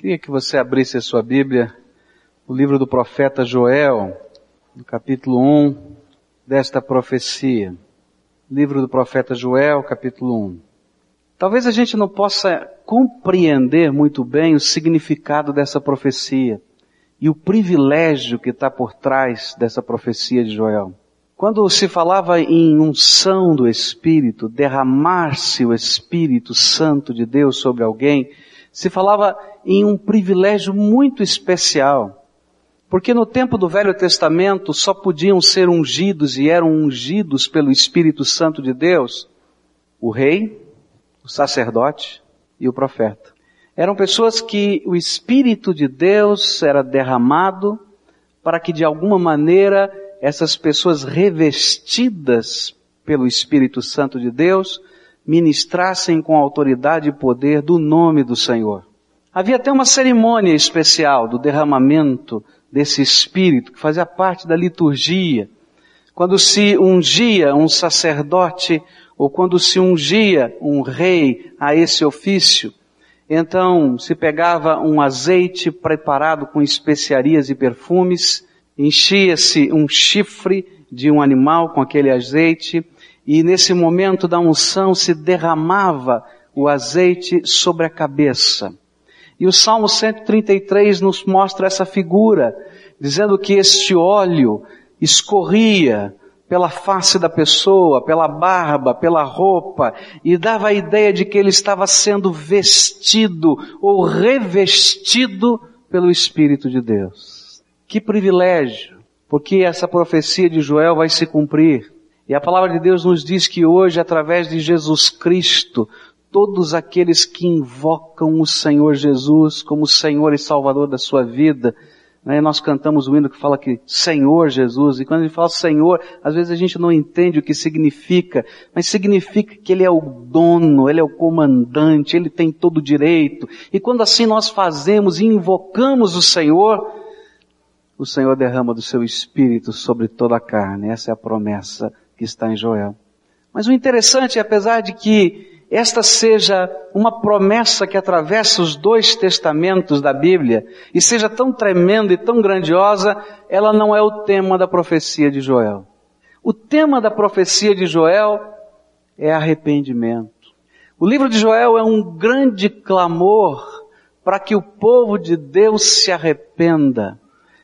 Queria que você abrisse a sua Bíblia, o livro do profeta Joel, no capítulo 1 desta profecia. Livro do profeta Joel, capítulo 1. Talvez a gente não possa compreender muito bem o significado dessa profecia e o privilégio que está por trás dessa profecia de Joel. Quando se falava em unção do Espírito, derramar-se o Espírito Santo de Deus sobre alguém, se falava em um privilégio muito especial. Porque no tempo do Velho Testamento só podiam ser ungidos e eram ungidos pelo Espírito Santo de Deus o rei, o sacerdote e o profeta. Eram pessoas que o Espírito de Deus era derramado para que de alguma maneira essas pessoas revestidas pelo Espírito Santo de Deus ministrassem com autoridade e poder do nome do Senhor. Havia até uma cerimônia especial do derramamento desse Espírito, que fazia parte da liturgia. Quando se ungia um sacerdote, ou quando se ungia um rei a esse ofício, então se pegava um azeite preparado com especiarias e perfumes, enchia-se um chifre de um animal com aquele azeite, e nesse momento da unção se derramava o azeite sobre a cabeça. E o Salmo 133 nos mostra essa figura, dizendo que este óleo escorria pela face da pessoa, pela barba, pela roupa, e dava a ideia de que ele estava sendo vestido ou revestido pelo Espírito de Deus. Que privilégio, porque essa profecia de Joel vai se cumprir. E a palavra de Deus nos diz que hoje, através de Jesus Cristo, todos aqueles que invocam o Senhor Jesus como Senhor e Salvador da sua vida. Né? Nós cantamos o hino que fala que Senhor Jesus, e quando gente fala Senhor, às vezes a gente não entende o que significa, mas significa que Ele é o dono, Ele é o comandante, Ele tem todo o direito. E quando assim nós fazemos e invocamos o Senhor, o Senhor derrama do seu Espírito sobre toda a carne. Essa é a promessa que está em Joel. Mas o interessante, apesar de que esta seja uma promessa que atravessa os dois testamentos da Bíblia e seja tão tremenda e tão grandiosa, ela não é o tema da profecia de Joel. O tema da profecia de Joel é arrependimento. O livro de Joel é um grande clamor para que o povo de Deus se arrependa,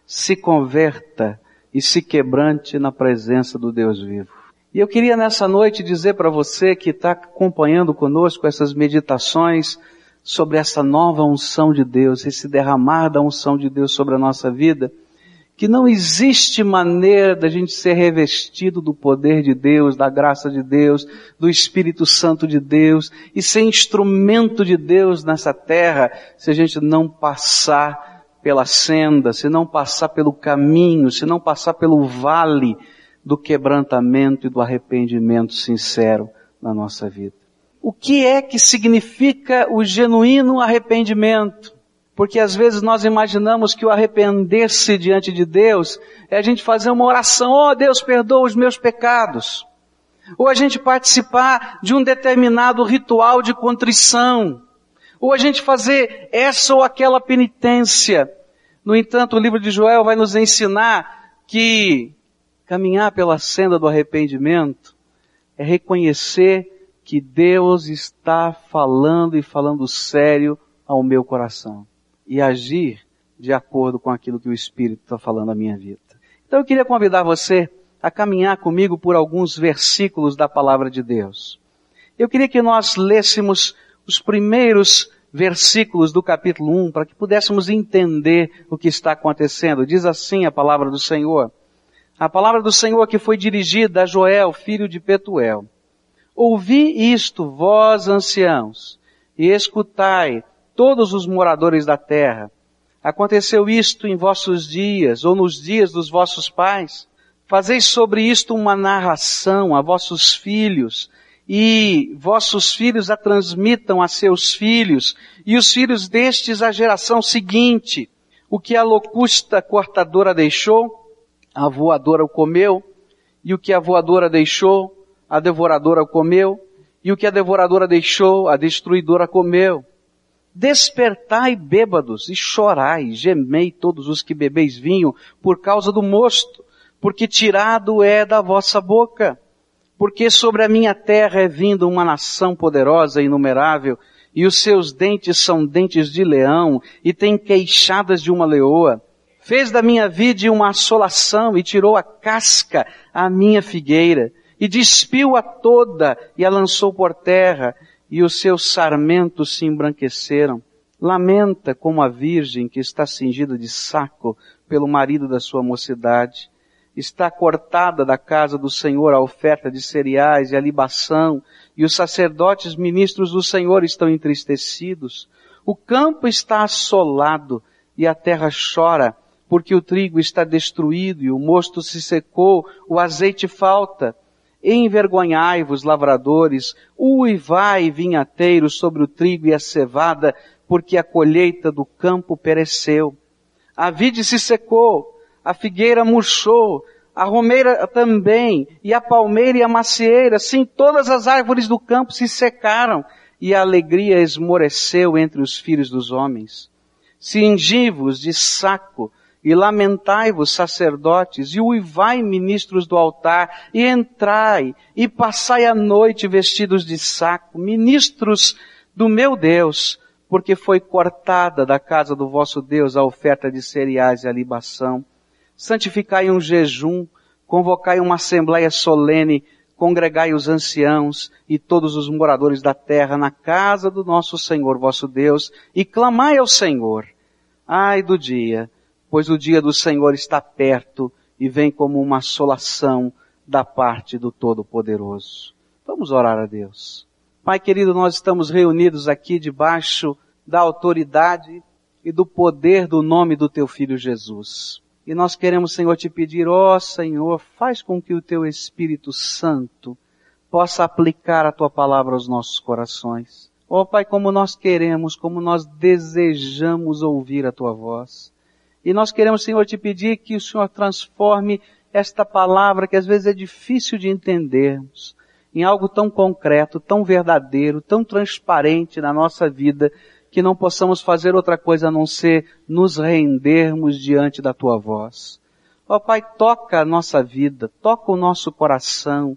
se converta e se quebrante na presença do Deus vivo. E eu queria nessa noite dizer para você que está acompanhando conosco essas meditações sobre essa nova unção de Deus, esse derramar da unção de Deus sobre a nossa vida, que não existe maneira da gente ser revestido do poder de Deus, da graça de Deus, do Espírito Santo de Deus e ser instrumento de Deus nessa terra se a gente não passar pela senda, se não passar pelo caminho, se não passar pelo vale do quebrantamento e do arrependimento sincero na nossa vida. O que é que significa o genuíno arrependimento? Porque às vezes nós imaginamos que o arrepender-se diante de Deus é a gente fazer uma oração, oh Deus perdoa os meus pecados. Ou a gente participar de um determinado ritual de contrição. Ou a gente fazer essa ou aquela penitência. No entanto, o livro de Joel vai nos ensinar que Caminhar pela senda do arrependimento é reconhecer que Deus está falando e falando sério ao meu coração e agir de acordo com aquilo que o Espírito está falando à minha vida. Então eu queria convidar você a caminhar comigo por alguns versículos da palavra de Deus. Eu queria que nós lêssemos os primeiros versículos do capítulo 1 para que pudéssemos entender o que está acontecendo. Diz assim a palavra do Senhor. A palavra do Senhor que foi dirigida a Joel, filho de Petuel. Ouvi isto, vós anciãos, e escutai, todos os moradores da terra. Aconteceu isto em vossos dias, ou nos dias dos vossos pais? Fazeis sobre isto uma narração a vossos filhos, e vossos filhos a transmitam a seus filhos, e os filhos destes à geração seguinte. O que a locusta cortadora deixou, a voadora o comeu, e o que a voadora deixou, a devoradora comeu, e o que a devoradora deixou, a destruidora comeu. Despertai bêbados e chorai, gemei todos os que bebeis vinho por causa do mosto, porque tirado é da vossa boca. Porque sobre a minha terra é vindo uma nação poderosa e inumerável, e os seus dentes são dentes de leão, e tem queixadas de uma leoa. Fez da minha vide uma assolação, e tirou a casca à minha figueira, e despiu-a toda, e a lançou por terra, e os seus sarmentos se embranqueceram. Lamenta como a virgem que está cingida de saco pelo marido da sua mocidade. Está cortada da casa do Senhor a oferta de cereais e a libação, e os sacerdotes ministros do Senhor estão entristecidos. O campo está assolado e a terra chora, porque o trigo está destruído e o mosto se secou, o azeite falta Envergonhai-vos, lavradores, uivai, vinhateiros, sobre o trigo e a cevada, porque a colheita do campo pereceu. A vide se secou, a figueira murchou, a romeira também, e a palmeira e a macieira, sim, todas as árvores do campo se secaram, e a alegria esmoreceu entre os filhos dos homens. Cingivos de saco, e lamentai-vos, sacerdotes, e uivai, ministros do altar, e entrai, e passai a noite vestidos de saco, ministros do meu Deus, porque foi cortada da casa do vosso Deus a oferta de cereais e a libação. Santificai um jejum, convocai uma assembleia solene, congregai os anciãos e todos os moradores da terra na casa do nosso Senhor vosso Deus, e clamai ao Senhor. Ai do dia, pois o dia do Senhor está perto e vem como uma assolação da parte do Todo-Poderoso. Vamos orar a Deus. Pai querido, nós estamos reunidos aqui debaixo da autoridade e do poder do nome do Teu Filho Jesus. E nós queremos, Senhor, te pedir, ó Senhor, faz com que o Teu Espírito Santo possa aplicar a Tua palavra aos nossos corações. Ó Pai, como nós queremos, como nós desejamos ouvir a Tua voz. E nós queremos, Senhor, te pedir que o Senhor transforme esta palavra que às vezes é difícil de entendermos em algo tão concreto, tão verdadeiro, tão transparente na nossa vida, que não possamos fazer outra coisa a não ser nos rendermos diante da tua voz. Ó Pai, toca a nossa vida, toca o nosso coração,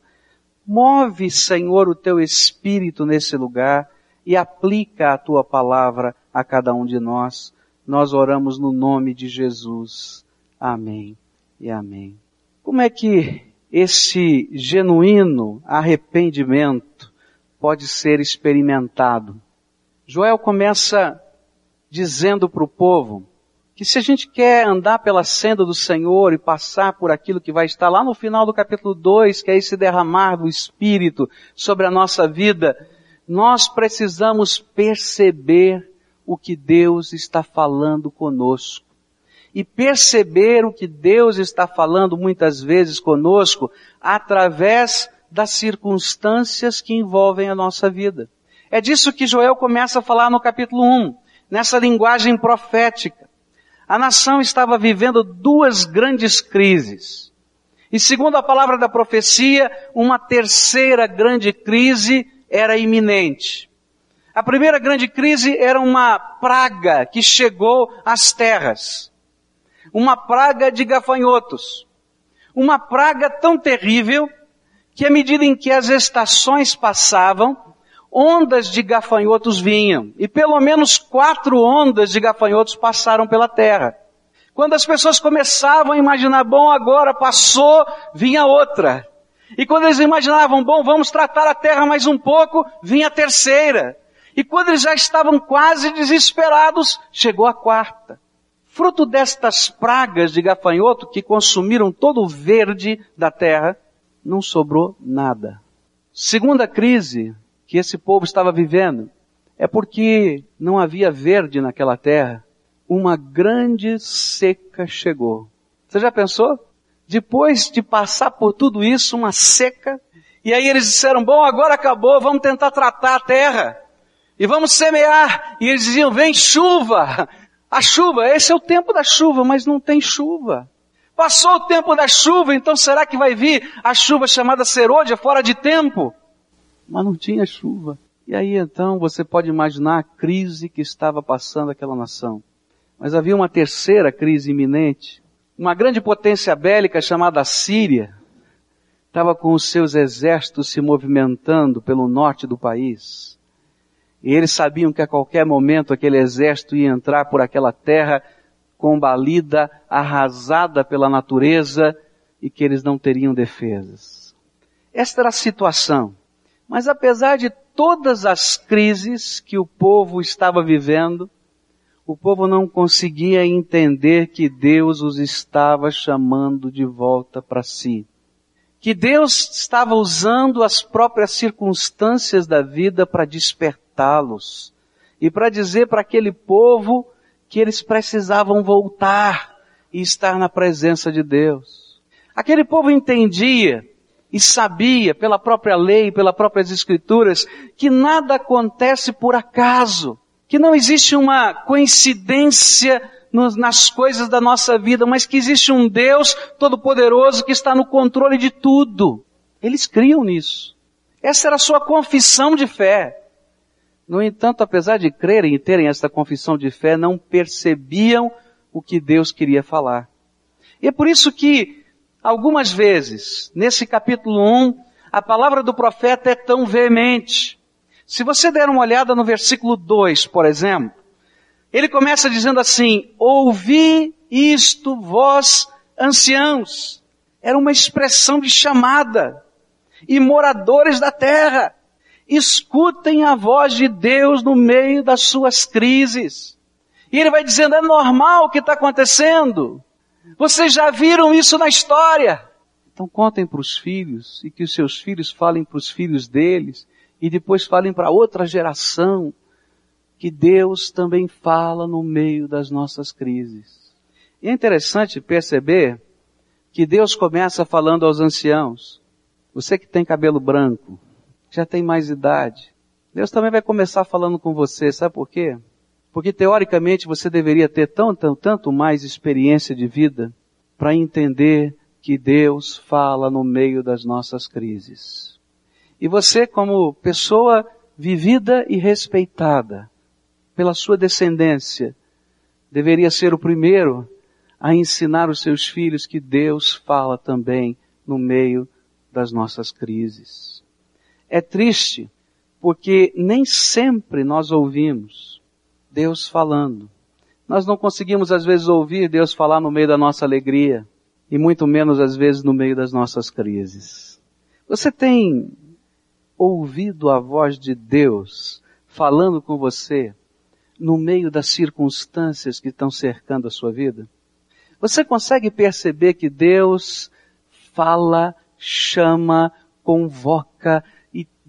move, Senhor, o teu espírito nesse lugar e aplica a tua palavra a cada um de nós nós oramos no nome de Jesus. Amém e amém. Como é que esse genuíno arrependimento pode ser experimentado? Joel começa dizendo para o povo que se a gente quer andar pela senda do Senhor e passar por aquilo que vai estar lá no final do capítulo 2, que é esse derramar do Espírito sobre a nossa vida, nós precisamos perceber o que Deus está falando conosco. E perceber o que Deus está falando muitas vezes conosco através das circunstâncias que envolvem a nossa vida. É disso que Joel começa a falar no capítulo 1, nessa linguagem profética. A nação estava vivendo duas grandes crises. E segundo a palavra da profecia, uma terceira grande crise era iminente. A primeira grande crise era uma praga que chegou às terras. Uma praga de gafanhotos. Uma praga tão terrível que à medida em que as estações passavam, ondas de gafanhotos vinham. E pelo menos quatro ondas de gafanhotos passaram pela terra. Quando as pessoas começavam a imaginar, bom, agora passou, vinha outra. E quando eles imaginavam, bom, vamos tratar a terra mais um pouco, vinha a terceira. E quando eles já estavam quase desesperados, chegou a quarta. Fruto destas pragas de gafanhoto que consumiram todo o verde da terra, não sobrou nada. Segunda crise que esse povo estava vivendo é porque não havia verde naquela terra. Uma grande seca chegou. Você já pensou? Depois de passar por tudo isso, uma seca, e aí eles disseram, bom, agora acabou, vamos tentar tratar a terra e vamos semear. E eles diziam, vem chuva. A chuva, esse é o tempo da chuva, mas não tem chuva. Passou o tempo da chuva, então será que vai vir a chuva chamada serôdia fora de tempo? Mas não tinha chuva. E aí então você pode imaginar a crise que estava passando aquela nação. Mas havia uma terceira crise iminente. Uma grande potência bélica chamada Síria estava com os seus exércitos se movimentando pelo norte do país. E eles sabiam que a qualquer momento aquele exército ia entrar por aquela terra combalida, arrasada pela natureza e que eles não teriam defesas. Esta era a situação. Mas apesar de todas as crises que o povo estava vivendo, o povo não conseguia entender que Deus os estava chamando de volta para si. Que Deus estava usando as próprias circunstâncias da vida para despertá-los e para dizer para aquele povo que eles precisavam voltar e estar na presença de Deus. Aquele povo entendia e sabia pela própria lei, pelas próprias escrituras, que nada acontece por acaso, que não existe uma coincidência nas coisas da nossa vida, mas que existe um Deus todo-poderoso que está no controle de tudo. Eles criam nisso. Essa era a sua confissão de fé. No entanto, apesar de crerem e terem esta confissão de fé, não percebiam o que Deus queria falar. E é por isso que, algumas vezes, nesse capítulo 1, a palavra do profeta é tão veemente. Se você der uma olhada no versículo 2, por exemplo, ele começa dizendo assim, ouvi isto vós anciãos. Era uma expressão de chamada. E moradores da terra. Escutem a voz de Deus no meio das suas crises. E ele vai dizendo, é normal o que está acontecendo. Vocês já viram isso na história. Então contem para os filhos e que os seus filhos falem para os filhos deles e depois falem para outra geração que Deus também fala no meio das nossas crises. E é interessante perceber que Deus começa falando aos anciãos. Você que tem cabelo branco, já tem mais idade. Deus também vai começar falando com você, sabe por quê? Porque teoricamente você deveria ter tão, tanto mais experiência de vida para entender que Deus fala no meio das nossas crises. E você como pessoa vivida e respeitada pela sua descendência, deveria ser o primeiro a ensinar os seus filhos que Deus fala também no meio das nossas crises. É triste porque nem sempre nós ouvimos Deus falando. Nós não conseguimos às vezes ouvir Deus falar no meio da nossa alegria e muito menos às vezes no meio das nossas crises. Você tem ouvido a voz de Deus falando com você no meio das circunstâncias que estão cercando a sua vida? Você consegue perceber que Deus fala, chama, convoca,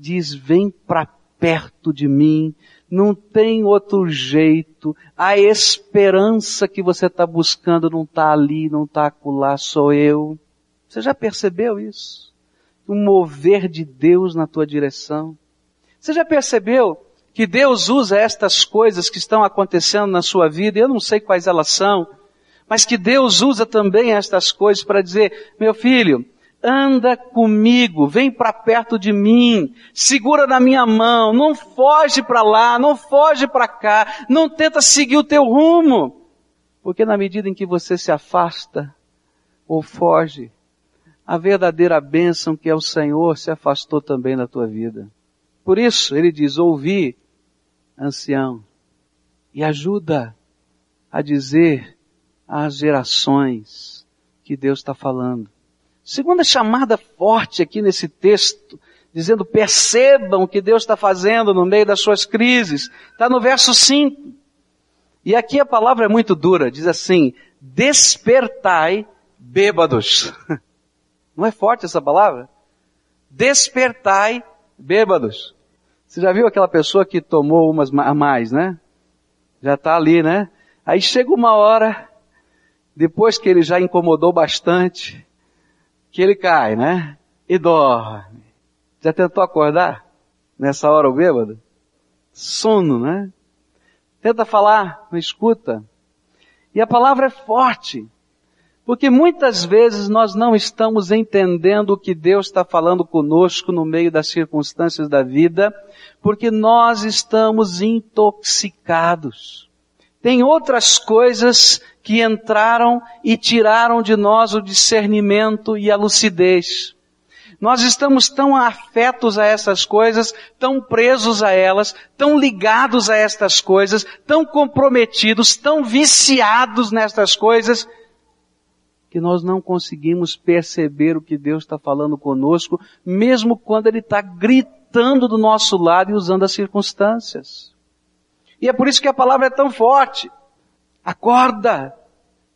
diz: vem para perto de mim, não tem outro jeito, a esperança que você está buscando não está ali, não está acolá, sou eu. Você já percebeu isso? Um mover de Deus na tua direção. Você já percebeu que Deus usa estas coisas que estão acontecendo na sua vida, eu não sei quais elas são, mas que Deus usa também estas coisas para dizer, meu filho, anda comigo, vem para perto de mim, segura na minha mão, não foge para lá, não foge para cá, não tenta seguir o teu rumo. Porque na medida em que você se afasta ou foge, a verdadeira bênção que é o Senhor se afastou também da tua vida. Por isso, ele diz, ouvi, ancião, e ajuda a dizer às gerações que Deus está falando. Segunda chamada forte aqui nesse texto, dizendo percebam o que Deus está fazendo no meio das suas crises, está no verso 5. E aqui a palavra é muito dura, diz assim, despertai bêbados. Não é forte essa palavra? Despertai bêbados. Você já viu aquela pessoa que tomou umas a mais, né? Já está ali, né? Aí chega uma hora, depois que ele já incomodou bastante, que ele cai, né? E dorme. Já tentou acordar? Nessa hora o bêbado? Sono, né? Tenta falar, não escuta. E a palavra é forte. Porque muitas vezes nós não estamos entendendo o que Deus está falando conosco no meio das circunstâncias da vida, porque nós estamos intoxicados. Tem outras coisas que entraram e tiraram de nós o discernimento e a lucidez. Nós estamos tão afetos a essas coisas, tão presos a elas, tão ligados a estas coisas, tão comprometidos, tão viciados nestas coisas, que nós não conseguimos perceber o que Deus está falando conosco, mesmo quando Ele está gritando do nosso lado e usando as circunstâncias. E é por isso que a palavra é tão forte. Acorda,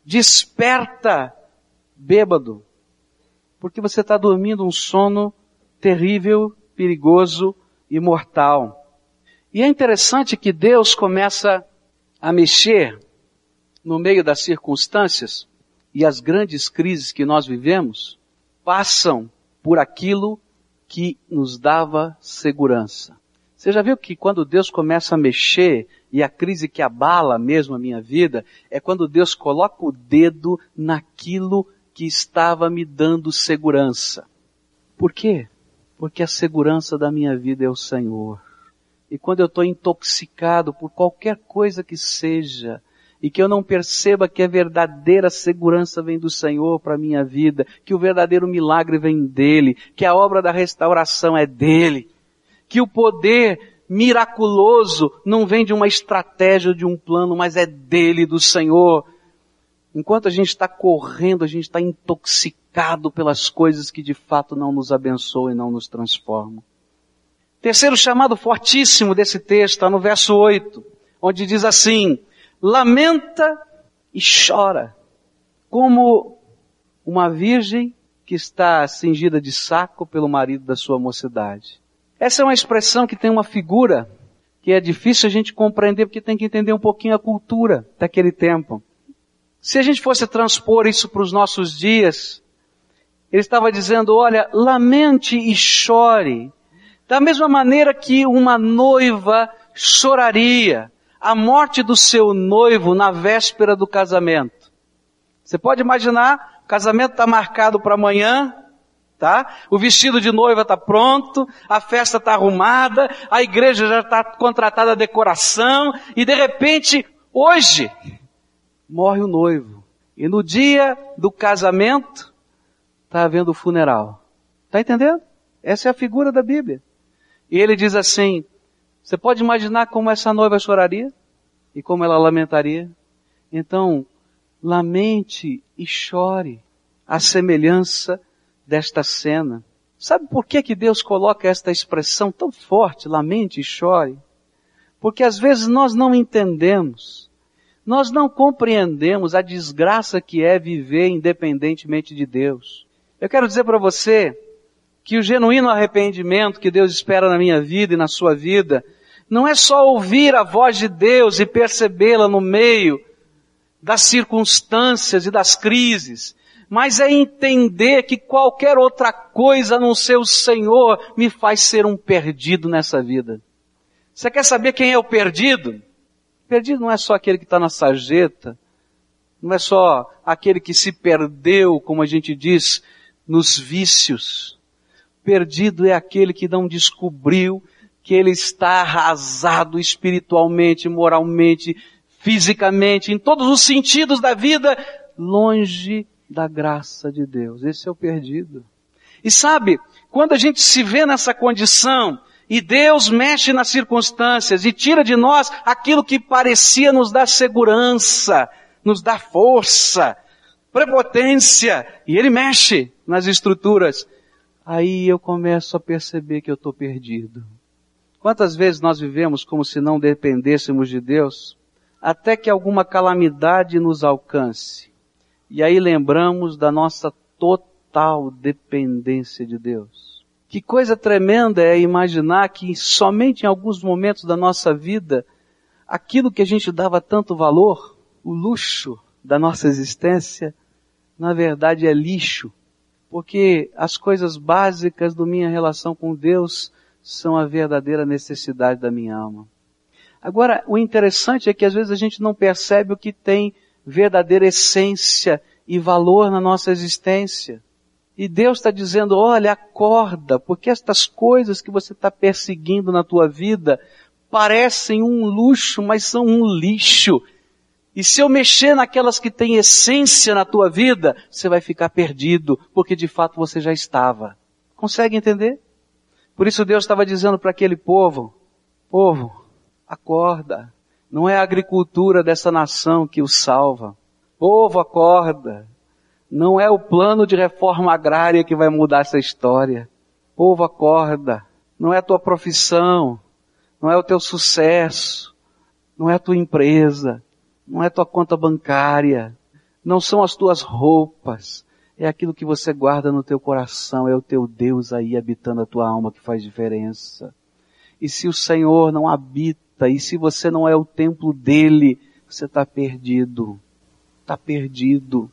desperta, bêbado, porque você está dormindo um sono terrível, perigoso e mortal. E é interessante que Deus começa a mexer no meio das circunstâncias e as grandes crises que nós vivemos passam por aquilo que nos dava segurança. Você já viu que quando Deus começa a mexer e a crise que abala mesmo a minha vida é quando Deus coloca o dedo naquilo que estava me dando segurança. Por quê? Porque a segurança da minha vida é o Senhor. E quando eu estou intoxicado por qualquer coisa que seja, e que eu não perceba que a verdadeira segurança vem do Senhor para a minha vida, que o verdadeiro milagre vem dele, que a obra da restauração é dele, que o poder miraculoso não vem de uma estratégia, de um plano, mas é dele, do Senhor. Enquanto a gente está correndo, a gente está intoxicado pelas coisas que de fato não nos abençoam e não nos transformam. Terceiro chamado fortíssimo desse texto está no verso 8, onde diz assim, lamenta e chora, como uma virgem que está cingida de saco pelo marido da sua mocidade. Essa é uma expressão que tem uma figura que é difícil a gente compreender porque tem que entender um pouquinho a cultura daquele tempo. Se a gente fosse transpor isso para os nossos dias, ele estava dizendo, olha, lamente e chore, da mesma maneira que uma noiva choraria a morte do seu noivo na véspera do casamento. Você pode imaginar, o casamento está marcado para amanhã, tá? O vestido de noiva está pronto, a festa está arrumada, a igreja já está contratada a decoração, e de repente, hoje, morre o noivo. E no dia do casamento, está havendo o funeral. Está entendendo? Essa é a figura da Bíblia. E ele diz assim, você pode imaginar como essa noiva choraria? E como ela lamentaria? Então, lamente e chore a semelhança desta cena. Sabe por que, que Deus coloca esta expressão tão forte, lamente e chore? Porque às vezes nós não entendemos, nós não compreendemos a desgraça que é viver independentemente de Deus. Eu quero dizer para você que o genuíno arrependimento que Deus espera na minha vida e na sua vida não é só ouvir a voz de Deus e percebê-la no meio das circunstâncias e das crises, mas é entender que qualquer outra coisa a não ser o Senhor me faz ser um perdido nessa vida. Você quer saber quem é o perdido? Perdido não é só aquele que está na sarjeta, não é só aquele que se perdeu, como a gente diz, nos vícios. Perdido é aquele que não descobriu que ele está arrasado espiritualmente, moralmente, fisicamente, em todos os sentidos da vida, longe da graça de Deus. Esse é o perdido. E sabe, quando a gente se vê nessa condição, e Deus mexe nas circunstâncias e tira de nós aquilo que parecia nos dar segurança, nos dar força, prepotência, e Ele mexe nas estruturas. Aí eu começo a perceber que eu estou perdido. Quantas vezes nós vivemos como se não dependêssemos de Deus, até que alguma calamidade nos alcance. E aí lembramos da nossa total dependência de Deus. Que coisa tremenda é imaginar que somente em alguns momentos da nossa vida, aquilo que a gente dava tanto valor, o luxo da nossa existência, na verdade é lixo. Porque as coisas básicas da minha relação com Deus são a verdadeira necessidade da minha alma. Agora, o interessante é que às vezes a gente não percebe o que tem verdadeira essência e valor na nossa existência. E Deus está dizendo, olha, acorda, porque estas coisas que você está perseguindo na tua vida parecem um luxo, mas são um lixo. E se eu mexer naquelas que têm essência na tua vida, você vai ficar perdido, porque de fato você já estava. Consegue entender? Por isso Deus estava dizendo para aquele povo, povo, acorda. Não é a agricultura dessa nação que o salva. Povo, acorda. Não é o plano de reforma agrária que vai mudar essa história. Povo, acorda. Não é a tua profissão. Não é o teu sucesso. Não é a tua empresa. Não é a tua conta bancária. Não são as tuas roupas. É aquilo que você guarda no teu coração. É o teu Deus aí habitando a tua alma que faz diferença. E se o Senhor não habita, e se você não é o templo dele, você está perdido. Está perdido.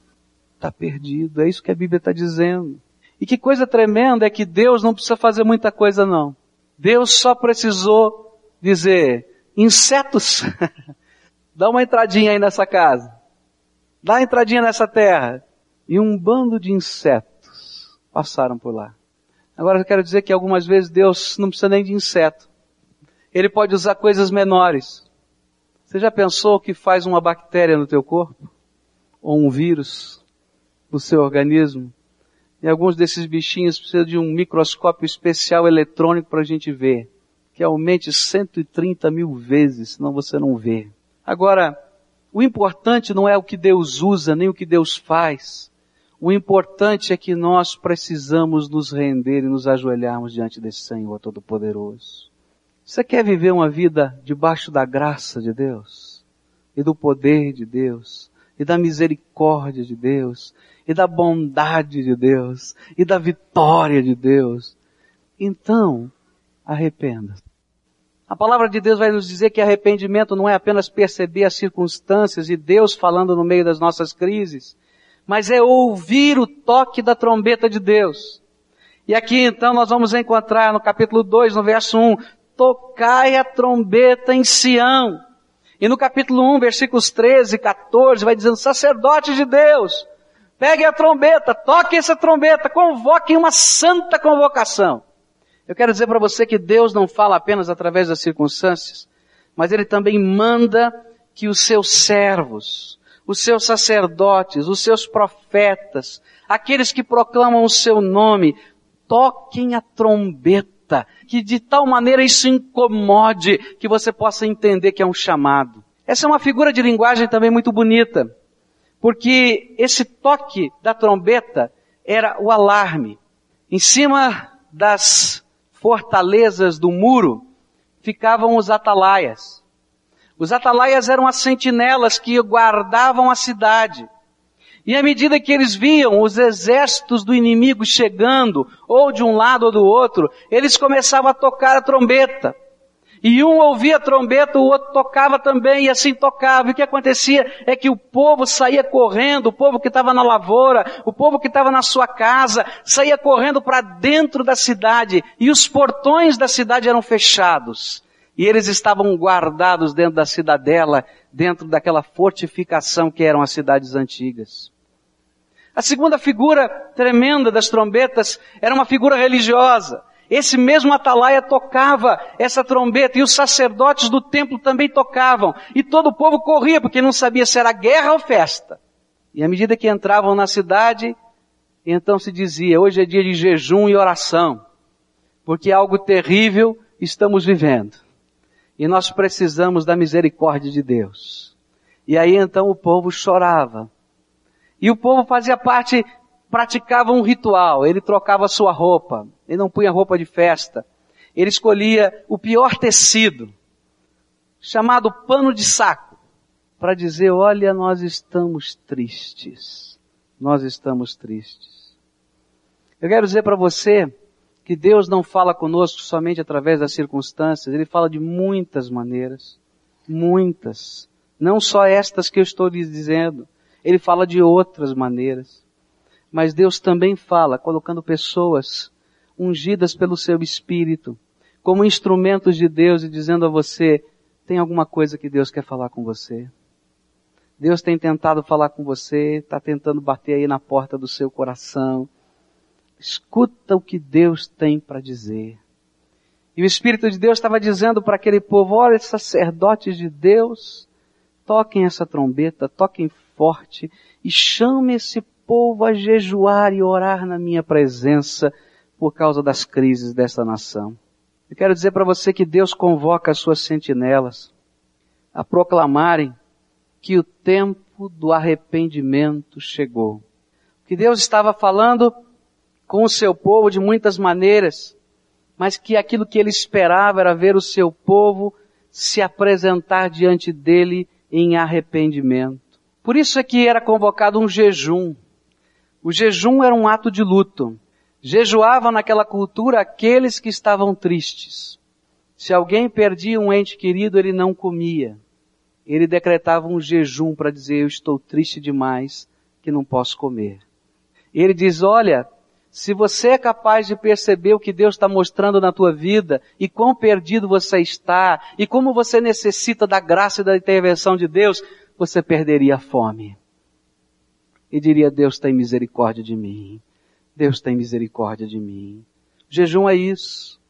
Está perdido. É isso que a Bíblia está dizendo. E que coisa tremenda é que Deus não precisa fazer muita coisa não. Deus só precisou dizer, insetos, dá uma entradinha aí nessa casa. Dá uma entradinha nessa terra. E um bando de insetos passaram por lá. Agora eu quero dizer que algumas vezes Deus não precisa nem de inseto. Ele pode usar coisas menores. Você já pensou o que faz uma bactéria no teu corpo? ou um vírus no seu organismo. E alguns desses bichinhos precisam de um microscópio especial eletrônico para a gente ver, que aumente 130 mil vezes, senão você não vê. Agora, o importante não é o que Deus usa, nem o que Deus faz. O importante é que nós precisamos nos render e nos ajoelharmos diante desse Senhor Todo-Poderoso. Você quer viver uma vida debaixo da graça de Deus e do poder de Deus? e da misericórdia de Deus, e da bondade de Deus, e da vitória de Deus. Então, arrependa-se. A palavra de Deus vai nos dizer que arrependimento não é apenas perceber as circunstâncias e Deus falando no meio das nossas crises, mas é ouvir o toque da trombeta de Deus. E aqui então nós vamos encontrar no capítulo 2, no verso 1, tocai a trombeta em Sião. E no capítulo 1, versículos 13 e 14, vai dizendo, sacerdote de Deus, pegue a trombeta, toque essa trombeta, convoque uma santa convocação. Eu quero dizer para você que Deus não fala apenas através das circunstâncias, mas Ele também manda que os seus servos, os seus sacerdotes, os seus profetas, aqueles que proclamam o seu nome, toquem a trombeta que de tal maneira isso incomode que você possa entender que é um chamado. Essa é uma figura de linguagem também muito bonita, porque esse toque da trombeta era o alarme. Em cima das fortalezas do muro ficavam os atalaias. Os atalaias eram as sentinelas que guardavam a cidade. E à medida que eles viam os exércitos do inimigo chegando, ou de um lado ou do outro, eles começavam a tocar a trombeta. E um ouvia a trombeta, o outro tocava também, e assim tocava. E o que acontecia é que o povo saía correndo, o povo que estava na lavoura, o povo que estava na sua casa, saía correndo para dentro da cidade, e os portões da cidade eram fechados. E eles estavam guardados dentro da cidadela, dentro daquela fortificação que eram as cidades antigas. A segunda figura tremenda das trombetas era uma figura religiosa. Esse mesmo atalaia tocava essa trombeta e os sacerdotes do templo também tocavam. E todo o povo corria porque não sabia se era guerra ou festa. E à medida que entravam na cidade, então se dizia, hoje é dia de jejum e oração, porque algo terrível estamos vivendo. E nós precisamos da misericórdia de Deus. E aí então o povo chorava e o povo fazia parte, praticava um ritual. Ele trocava sua roupa. Ele não punha roupa de festa. Ele escolhia o pior tecido, chamado pano de saco, para dizer, olha, nós estamos tristes. Nós estamos tristes. Eu quero dizer para você que Deus não fala conosco somente através das circunstâncias, Ele fala de muitas maneiras. Muitas. Não só estas que eu estou lhes dizendo. Ele fala de outras maneiras. Mas Deus também fala colocando pessoas ungidas pelo seu Espírito, como instrumentos de Deus e dizendo a você, tem alguma coisa que Deus quer falar com você. Deus tem tentado falar com você, está tentando bater aí na porta do seu coração. Escuta o que Deus tem para dizer. E o Espírito de Deus estava dizendo para aquele povo, olha, sacerdotes de Deus, toquem essa trombeta, toquem forte e chame esse povo a jejuar e orar na minha presença por causa das crises dessa nação. Eu quero dizer para você que Deus convoca as suas sentinelas a proclamarem que o tempo do arrependimento chegou. Que Deus estava falando com o seu povo de muitas maneiras, mas que aquilo que ele esperava era ver o seu povo se apresentar diante dele em arrependimento. Por isso é que era convocado um jejum. O jejum era um ato de luto. Jejuavam naquela cultura aqueles que estavam tristes. Se alguém perdia um ente querido, ele não comia ele decretava um jejum para dizer, eu estou triste demais que não posso comer. Ele diz, olha, se você é capaz de perceber o que Deus está mostrando na tua vida e quão perdido você está e como você necessita da graça e da intervenção de Deus, você perderia a fome. E diria, Deus tem misericórdia de mim. Deus tem misericórdia de mim. jejum é isso.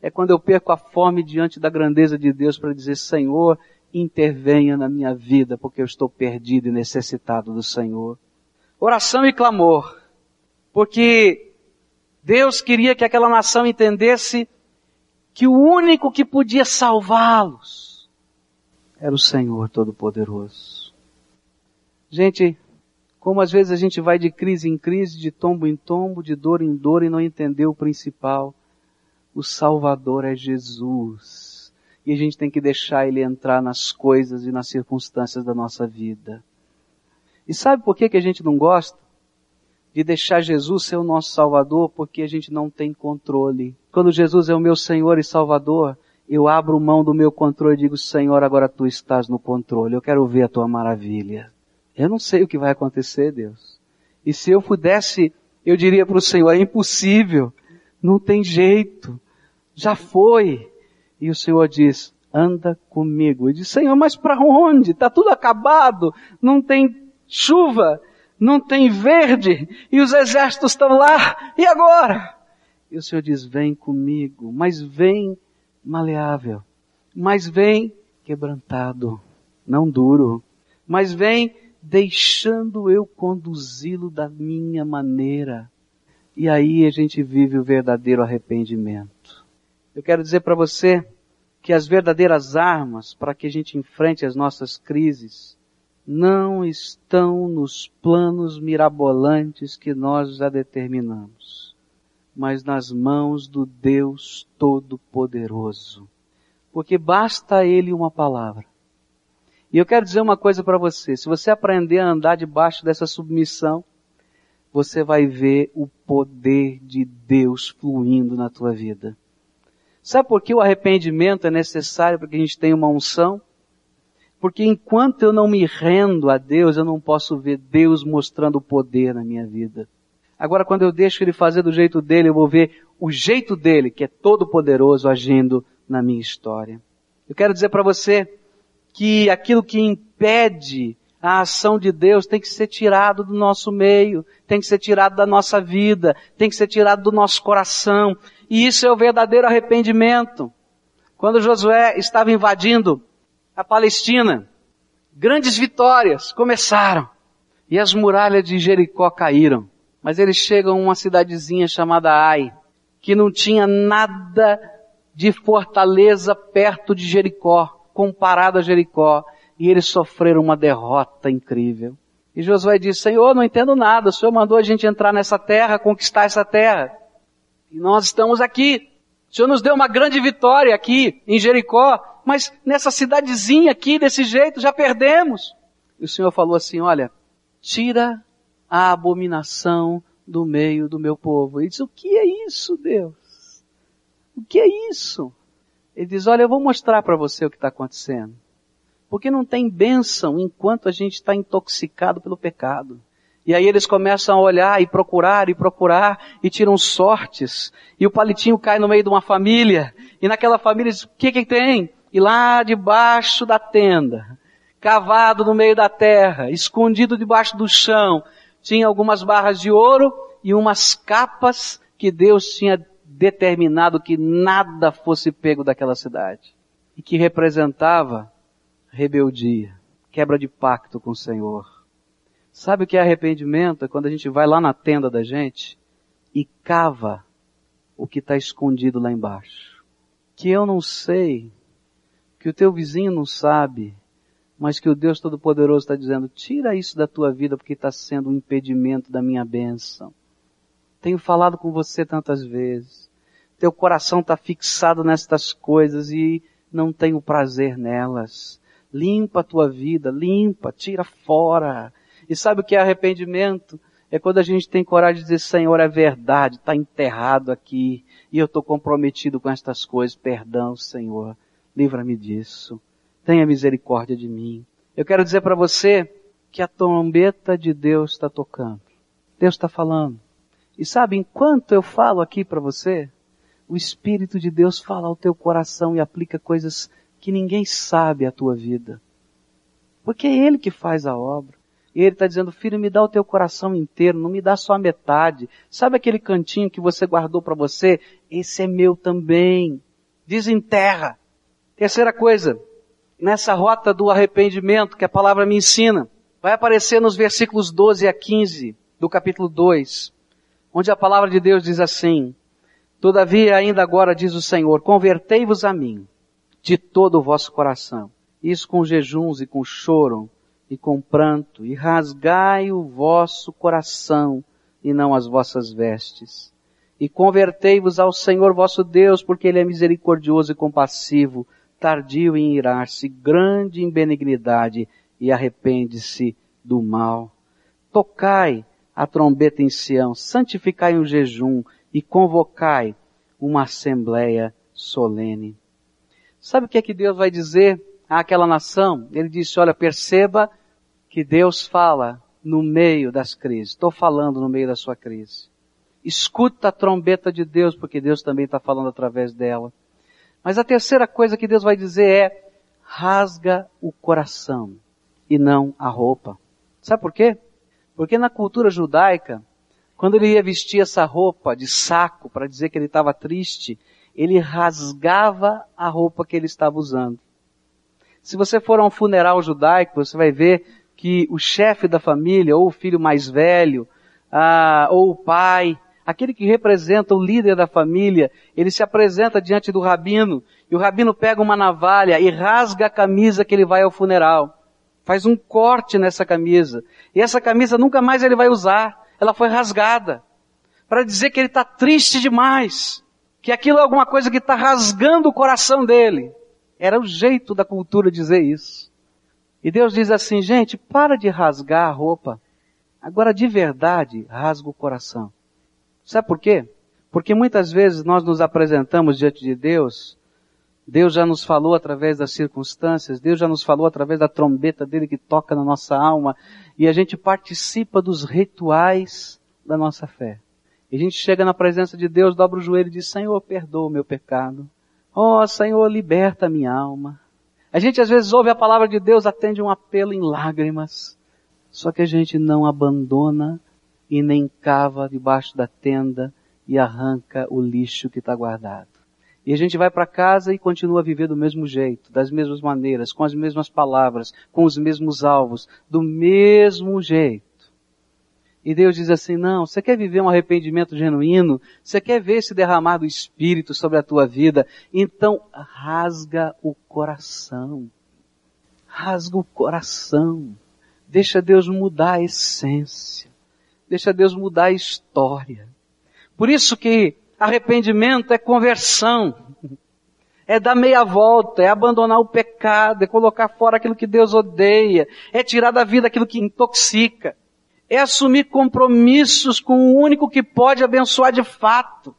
É quando eu perco a fome diante da grandeza de Deus para dizer, Senhor, intervenha na minha vida, porque eu estou perdido e necessitado do Senhor. Oração e clamor, porque Deus queria que aquela nação entendesse que o único que podia salvá-los era o Senhor Todo-Poderoso. Gente, como às vezes a gente vai de crise em crise, de tombo em tombo, de dor em dor e não entendeu o principal. O Salvador é Jesus e a gente tem que deixar ele entrar nas coisas e nas circunstâncias da nossa vida. E sabe por que, que a gente não gosta? De deixar Jesus ser o nosso Salvador, porque a gente não tem controle. Quando Jesus é o meu Senhor e Salvador, eu abro mão do meu controle e digo, Senhor, agora tu estás no controle, eu quero ver a tua maravilha. Eu não sei o que vai acontecer, Deus. E se eu pudesse, eu diria para o Senhor, é impossível, não tem jeito, já foi, e o Senhor diz, anda comigo. E diz, Senhor, mas para onde? Está tudo acabado, não tem chuva, não tem verde, e os exércitos estão lá, e agora? E o Senhor diz, vem comigo, mas vem maleável, mas vem quebrantado, não duro, mas vem deixando eu conduzi-lo da minha maneira. E aí a gente vive o verdadeiro arrependimento. Eu quero dizer para você que as verdadeiras armas para que a gente enfrente as nossas crises não estão nos planos mirabolantes que nós já determinamos, mas nas mãos do Deus Todo-Poderoso. Porque basta a Ele uma palavra. E eu quero dizer uma coisa para você, se você aprender a andar debaixo dessa submissão, você vai ver o poder de Deus fluindo na tua vida. Sabe por que o arrependimento é necessário para que a gente tenha uma unção? Porque enquanto eu não me rendo a Deus, eu não posso ver Deus mostrando o poder na minha vida. Agora, quando eu deixo Ele fazer do jeito dele, eu vou ver o jeito dele, que é todo poderoso, agindo na minha história. Eu quero dizer para você que aquilo que impede a ação de Deus tem que ser tirado do nosso meio, tem que ser tirado da nossa vida, tem que ser tirado do nosso coração. E isso é o verdadeiro arrependimento. Quando Josué estava invadindo a Palestina, grandes vitórias começaram. E as muralhas de Jericó caíram. Mas eles chegam a uma cidadezinha chamada Ai, que não tinha nada de fortaleza perto de Jericó, comparado a Jericó. E eles sofreram uma derrota incrível. E Josué disse, Senhor, não entendo nada, o Senhor mandou a gente entrar nessa terra, conquistar essa terra. E nós estamos aqui. O Senhor nos deu uma grande vitória aqui em Jericó, mas nessa cidadezinha aqui, desse jeito, já perdemos. E o Senhor falou assim, olha, tira a abominação do meio do meu povo. Ele diz, o que é isso, Deus? O que é isso? Ele diz, olha, eu vou mostrar para você o que está acontecendo. Porque não tem bênção enquanto a gente está intoxicado pelo pecado. E aí eles começam a olhar e procurar e procurar e tiram sortes. E o palitinho cai no meio de uma família. E naquela família diz, o que que tem? E lá debaixo da tenda cavado no meio da terra, escondido debaixo do chão, tinha algumas barras de ouro e umas capas que Deus tinha determinado que nada fosse pego daquela cidade. E que representava rebeldia, quebra de pacto com o Senhor. Sabe o que é arrependimento? É quando a gente vai lá na tenda da gente e cava o que está escondido lá embaixo. Que eu não sei, que o teu vizinho não sabe, mas que o Deus Todo-Poderoso está dizendo, tira isso da tua vida porque está sendo um impedimento da minha bênção. Tenho falado com você tantas vezes. Teu coração está fixado nestas coisas e não tenho prazer nelas. Limpa a tua vida, limpa, tira fora. E sabe o que é arrependimento? É quando a gente tem coragem de dizer, Senhor, é verdade, está enterrado aqui, e eu estou comprometido com estas coisas, perdão, Senhor, livra-me disso, tenha misericórdia de mim. Eu quero dizer para você que a trombeta de Deus está tocando. Deus está falando. E sabe, enquanto eu falo aqui para você, o Espírito de Deus fala ao teu coração e aplica coisas que ninguém sabe a tua vida. Porque é Ele que faz a obra. E Ele está dizendo, filho, me dá o teu coração inteiro, não me dá só a metade. Sabe aquele cantinho que você guardou para você? Esse é meu também. Desenterra. Terceira coisa, nessa rota do arrependimento que a palavra me ensina, vai aparecer nos versículos 12 a 15 do capítulo 2, onde a palavra de Deus diz assim, Todavia ainda agora diz o Senhor, convertei-vos a mim, de todo o vosso coração. Isso com jejuns e com choro e com pranto, e rasgai o vosso coração e não as vossas vestes. E convertei-vos ao Senhor vosso Deus, porque Ele é misericordioso e compassivo, tardio em irar-se, grande em benignidade, e arrepende-se do mal. Tocai a trombeta em Sião, santificai o jejum e convocai uma assembleia solene. Sabe o que é que Deus vai dizer àquela nação? Ele disse, olha, perceba que Deus fala no meio das crises. Estou falando no meio da sua crise. Escuta a trombeta de Deus, porque Deus também está falando através dela. Mas a terceira coisa que Deus vai dizer é, rasga o coração e não a roupa. Sabe por quê? Porque na cultura judaica, quando ele ia vestir essa roupa de saco para dizer que ele estava triste, ele rasgava a roupa que ele estava usando. Se você for a um funeral judaico, você vai ver que o chefe da família, ou o filho mais velho, ah, ou o pai, aquele que representa o líder da família, ele se apresenta diante do rabino, e o rabino pega uma navalha e rasga a camisa que ele vai ao funeral. Faz um corte nessa camisa. E essa camisa nunca mais ele vai usar. Ela foi rasgada. Para dizer que ele está triste demais que aquilo é alguma coisa que está rasgando o coração dele. Era o jeito da cultura dizer isso. E Deus diz assim, gente, para de rasgar a roupa. Agora de verdade, rasga o coração. Sabe por quê? Porque muitas vezes nós nos apresentamos diante de Deus, Deus já nos falou através das circunstâncias, Deus já nos falou através da trombeta dele que toca na nossa alma, e a gente participa dos rituais da nossa fé. E a gente chega na presença de Deus, dobra o joelho e diz, Senhor, perdoa o meu pecado. Oh, Senhor, liberta a minha alma. A gente às vezes ouve a palavra de Deus, atende um apelo em lágrimas. Só que a gente não abandona e nem cava debaixo da tenda e arranca o lixo que está guardado. E a gente vai para casa e continua a viver do mesmo jeito, das mesmas maneiras, com as mesmas palavras, com os mesmos alvos, do mesmo jeito. E Deus diz assim, não, você quer viver um arrependimento genuíno? Você quer ver esse derramar do Espírito sobre a tua vida? Então, rasga o coração. Rasga o coração. Deixa Deus mudar a essência. Deixa Deus mudar a história. Por isso que arrependimento é conversão. É dar meia volta, é abandonar o pecado, é colocar fora aquilo que Deus odeia, é tirar da vida aquilo que intoxica é assumir compromissos com o único que pode abençoar de fato.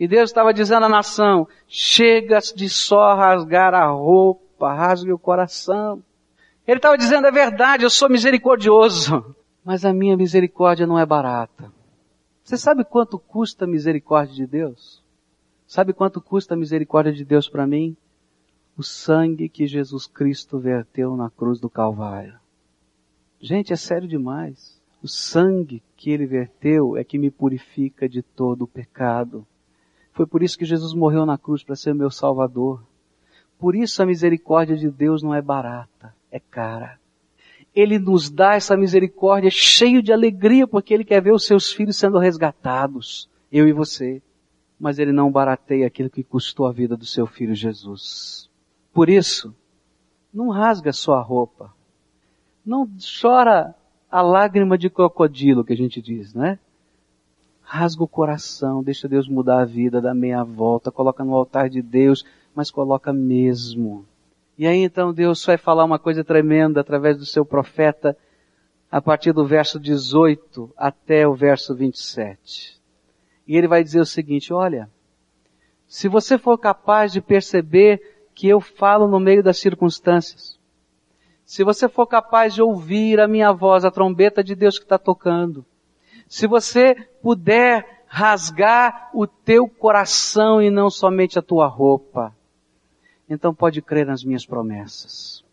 E Deus estava dizendo à nação, chega de só rasgar a roupa, rasgue o coração. Ele estava dizendo, é verdade, eu sou misericordioso, mas a minha misericórdia não é barata. Você sabe quanto custa a misericórdia de Deus? Sabe quanto custa a misericórdia de Deus para mim? o sangue que Jesus Cristo verteu na cruz do Calvário. Gente, é sério demais. O sangue que ele verteu é que me purifica de todo o pecado. Foi por isso que Jesus morreu na cruz para ser meu salvador. Por isso a misericórdia de Deus não é barata, é cara. Ele nos dá essa misericórdia cheio de alegria porque Ele quer ver os seus filhos sendo resgatados, eu e você. Mas Ele não barateia aquilo que custou a vida do seu filho Jesus. Por isso, não rasga sua roupa. Não chora a lágrima de crocodilo que a gente diz, né? Rasga o coração, deixa Deus mudar a vida, dá meia volta, coloca no altar de Deus, mas coloca mesmo. E aí então Deus vai falar uma coisa tremenda através do seu profeta, a partir do verso 18 até o verso 27. E ele vai dizer o seguinte, olha, se você for capaz de perceber que eu falo no meio das circunstâncias, se você for capaz de ouvir a minha voz, a trombeta de Deus que está tocando, se você puder rasgar o teu coração e não somente a tua roupa, então pode crer nas minhas promessas.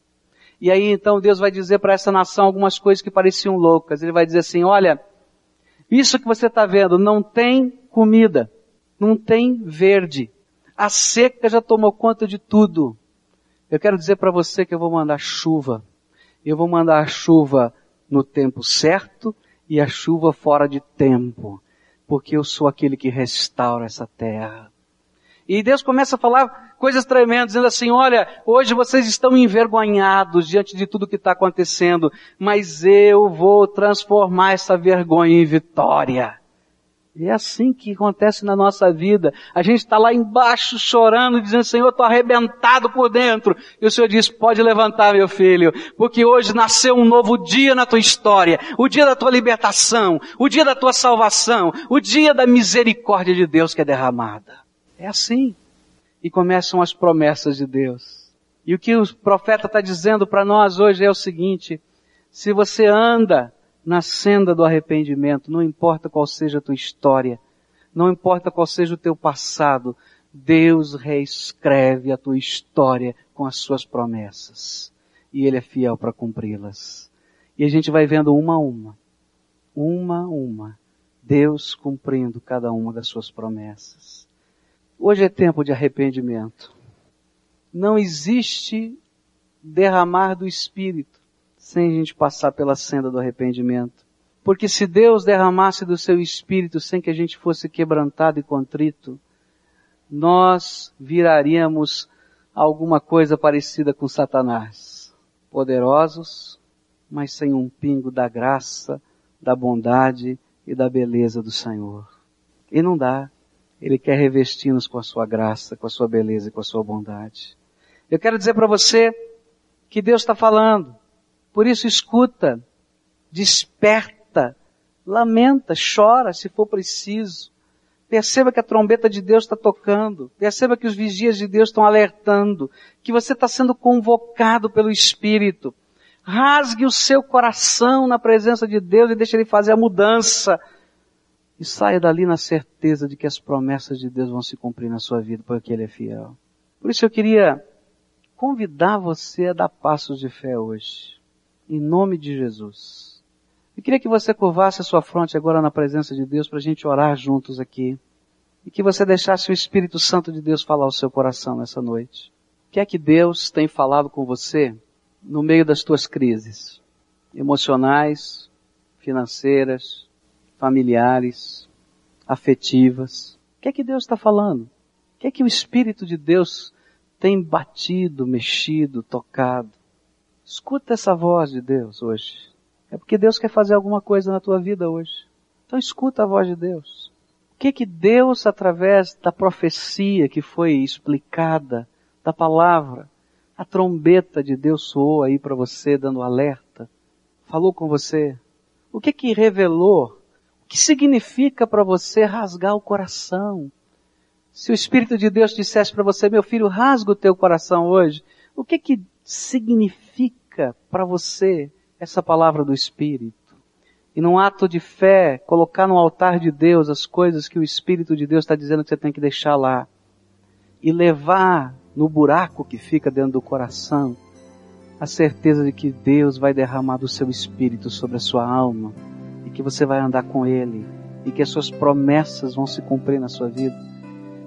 E aí então Deus vai dizer para essa nação algumas coisas que pareciam loucas. Ele vai dizer assim, olha, isso que você está vendo não tem comida, não tem verde. A seca já tomou conta de tudo. Eu quero dizer para você que eu vou mandar chuva. Eu vou mandar a chuva no tempo certo e a chuva fora de tempo. Porque eu sou aquele que restaura essa terra. E Deus começa a falar coisas tremendas, dizendo assim, olha, hoje vocês estão envergonhados diante de tudo que está acontecendo, mas eu vou transformar essa vergonha em vitória. E é assim que acontece na nossa vida. A gente está lá embaixo chorando, dizendo, Senhor, estou arrebentado por dentro. E o Senhor diz, pode levantar, meu filho, porque hoje nasceu um novo dia na tua história, o dia da tua libertação, o dia da tua salvação, o dia da misericórdia de Deus que é derramada. É assim. E começam as promessas de Deus. E o que o profeta está dizendo para nós hoje é o seguinte, se você anda na senda do arrependimento, não importa qual seja a tua história, não importa qual seja o teu passado, Deus reescreve a tua história com as suas promessas. E Ele é fiel para cumpri-las. E a gente vai vendo uma a uma, uma a uma, Deus cumprindo cada uma das suas promessas. Hoje é tempo de arrependimento. Não existe derramar do Espírito sem a gente passar pela senda do arrependimento. Porque se Deus derramasse do seu Espírito sem que a gente fosse quebrantado e contrito, nós viraríamos alguma coisa parecida com Satanás. Poderosos, mas sem um pingo da graça, da bondade e da beleza do Senhor. E não dá. Ele quer revestir-nos com a sua graça, com a sua beleza e com a sua bondade. Eu quero dizer para você que Deus está falando. Por isso escuta, desperta, lamenta, chora se for preciso. Perceba que a trombeta de Deus está tocando. Perceba que os vigias de Deus estão alertando. Que você está sendo convocado pelo Espírito. Rasgue o seu coração na presença de Deus e deixe Ele fazer a mudança e saia dali na certeza de que as promessas de Deus vão se cumprir na sua vida, porque Ele é fiel. Por isso eu queria convidar você a dar passos de fé hoje, em nome de Jesus. Eu queria que você curvasse a sua fronte agora na presença de Deus para a gente orar juntos aqui. E que você deixasse o Espírito Santo de Deus falar ao seu coração nessa noite. O que é que Deus tem falado com você no meio das tuas crises? Emocionais, financeiras, familiares, afetivas. O que é que Deus está falando? O que é que o Espírito de Deus tem batido, mexido, tocado? Escuta essa voz de Deus hoje. É porque Deus quer fazer alguma coisa na tua vida hoje. Então escuta a voz de Deus. O que é que Deus, através da profecia que foi explicada, da palavra, a trombeta de Deus soou aí para você, dando alerta, falou com você? O que é que revelou que significa para você rasgar o coração? Se o Espírito de Deus dissesse para você, meu filho, rasga o teu coração hoje, o que que significa para você essa palavra do Espírito? E num ato de fé, colocar no altar de Deus as coisas que o Espírito de Deus está dizendo que você tem que deixar lá. E levar no buraco que fica dentro do coração, a certeza de que Deus vai derramar do seu espírito sobre a sua alma que você vai andar com Ele e que as suas promessas vão se cumprir na sua vida.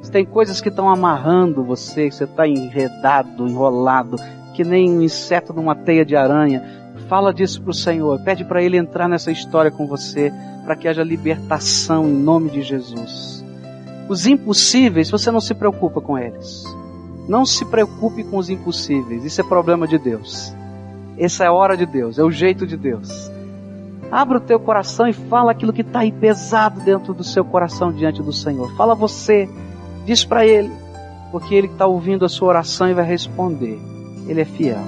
Se tem coisas que estão amarrando você, você está enredado, enrolado, que nem um inseto numa teia de aranha, fala disso para o Senhor, pede para Ele entrar nessa história com você, para que haja libertação em nome de Jesus. Os impossíveis, você não se preocupa com eles. Não se preocupe com os impossíveis, isso é problema de Deus. Essa é a hora de Deus, é o jeito de Deus. Abra o teu coração e fala aquilo que está aí pesado dentro do seu coração diante do Senhor. Fala você, diz para Ele, porque Ele está ouvindo a sua oração e vai responder. Ele é fiel.